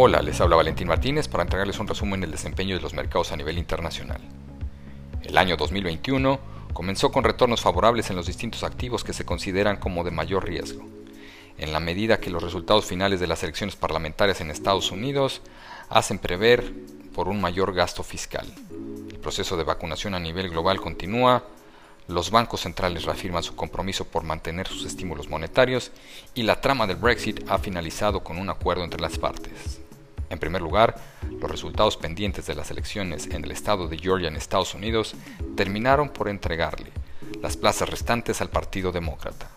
Hola, les habla Valentín Martínez para entregarles un resumen del desempeño de los mercados a nivel internacional. El año 2021 comenzó con retornos favorables en los distintos activos que se consideran como de mayor riesgo, en la medida que los resultados finales de las elecciones parlamentarias en Estados Unidos hacen prever por un mayor gasto fiscal. El proceso de vacunación a nivel global continúa, los bancos centrales reafirman su compromiso por mantener sus estímulos monetarios y la trama del Brexit ha finalizado con un acuerdo entre las partes. En primer lugar, los resultados pendientes de las elecciones en el estado de Georgia en Estados Unidos terminaron por entregarle las plazas restantes al Partido Demócrata.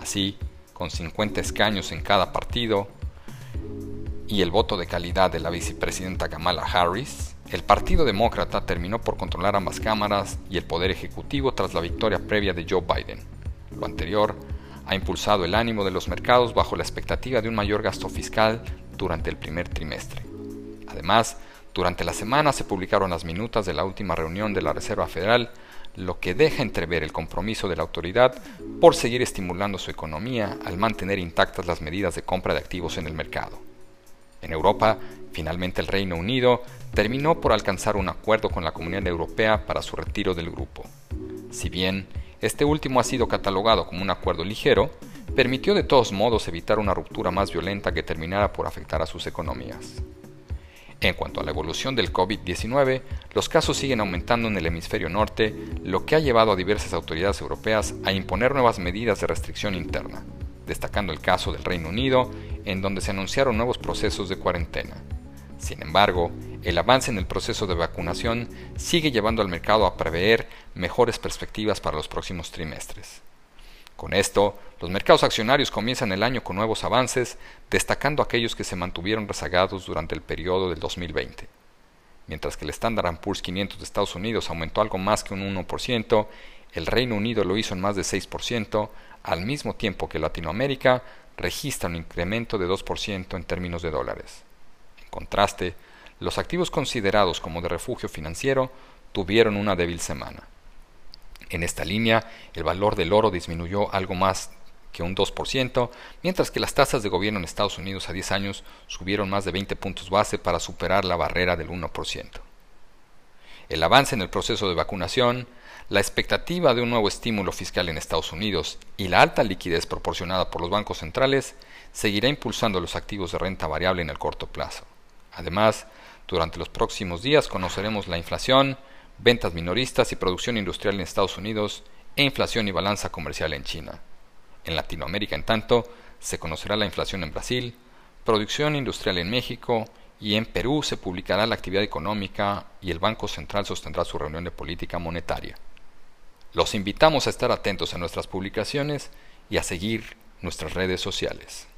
Así, con 50 escaños en cada partido y el voto de calidad de la vicepresidenta Kamala Harris, el Partido Demócrata terminó por controlar ambas cámaras y el poder ejecutivo tras la victoria previa de Joe Biden. Lo anterior ha impulsado el ánimo de los mercados bajo la expectativa de un mayor gasto fiscal durante el primer trimestre. Además, durante la semana se publicaron las minutas de la última reunión de la Reserva Federal, lo que deja entrever el compromiso de la autoridad por seguir estimulando su economía al mantener intactas las medidas de compra de activos en el mercado. En Europa, finalmente el Reino Unido terminó por alcanzar un acuerdo con la Comunidad Europea para su retiro del grupo. Si bien este último ha sido catalogado como un acuerdo ligero, permitió de todos modos evitar una ruptura más violenta que terminara por afectar a sus economías. En cuanto a la evolución del COVID-19, los casos siguen aumentando en el hemisferio norte, lo que ha llevado a diversas autoridades europeas a imponer nuevas medidas de restricción interna, destacando el caso del Reino Unido, en donde se anunciaron nuevos procesos de cuarentena. Sin embargo, el avance en el proceso de vacunación sigue llevando al mercado a prever mejores perspectivas para los próximos trimestres. Con esto, los mercados accionarios comienzan el año con nuevos avances, destacando aquellos que se mantuvieron rezagados durante el periodo del 2020. Mientras que el Standard Poor's 500 de Estados Unidos aumentó algo más que un 1%, el Reino Unido lo hizo en más de 6%, al mismo tiempo que Latinoamérica registra un incremento de 2% en términos de dólares. En contraste, los activos considerados como de refugio financiero tuvieron una débil semana. En esta línea, el valor del oro disminuyó algo más que un 2%, mientras que las tasas de gobierno en Estados Unidos a 10 años subieron más de 20 puntos base para superar la barrera del 1%. El avance en el proceso de vacunación, la expectativa de un nuevo estímulo fiscal en Estados Unidos y la alta liquidez proporcionada por los bancos centrales seguirá impulsando los activos de renta variable en el corto plazo. Además, durante los próximos días conoceremos la inflación, ventas minoristas y producción industrial en Estados Unidos e inflación y balanza comercial en China. En Latinoamérica, en tanto, se conocerá la inflación en Brasil, producción industrial en México y en Perú se publicará la actividad económica y el Banco Central sostendrá su reunión de política monetaria. Los invitamos a estar atentos a nuestras publicaciones y a seguir nuestras redes sociales.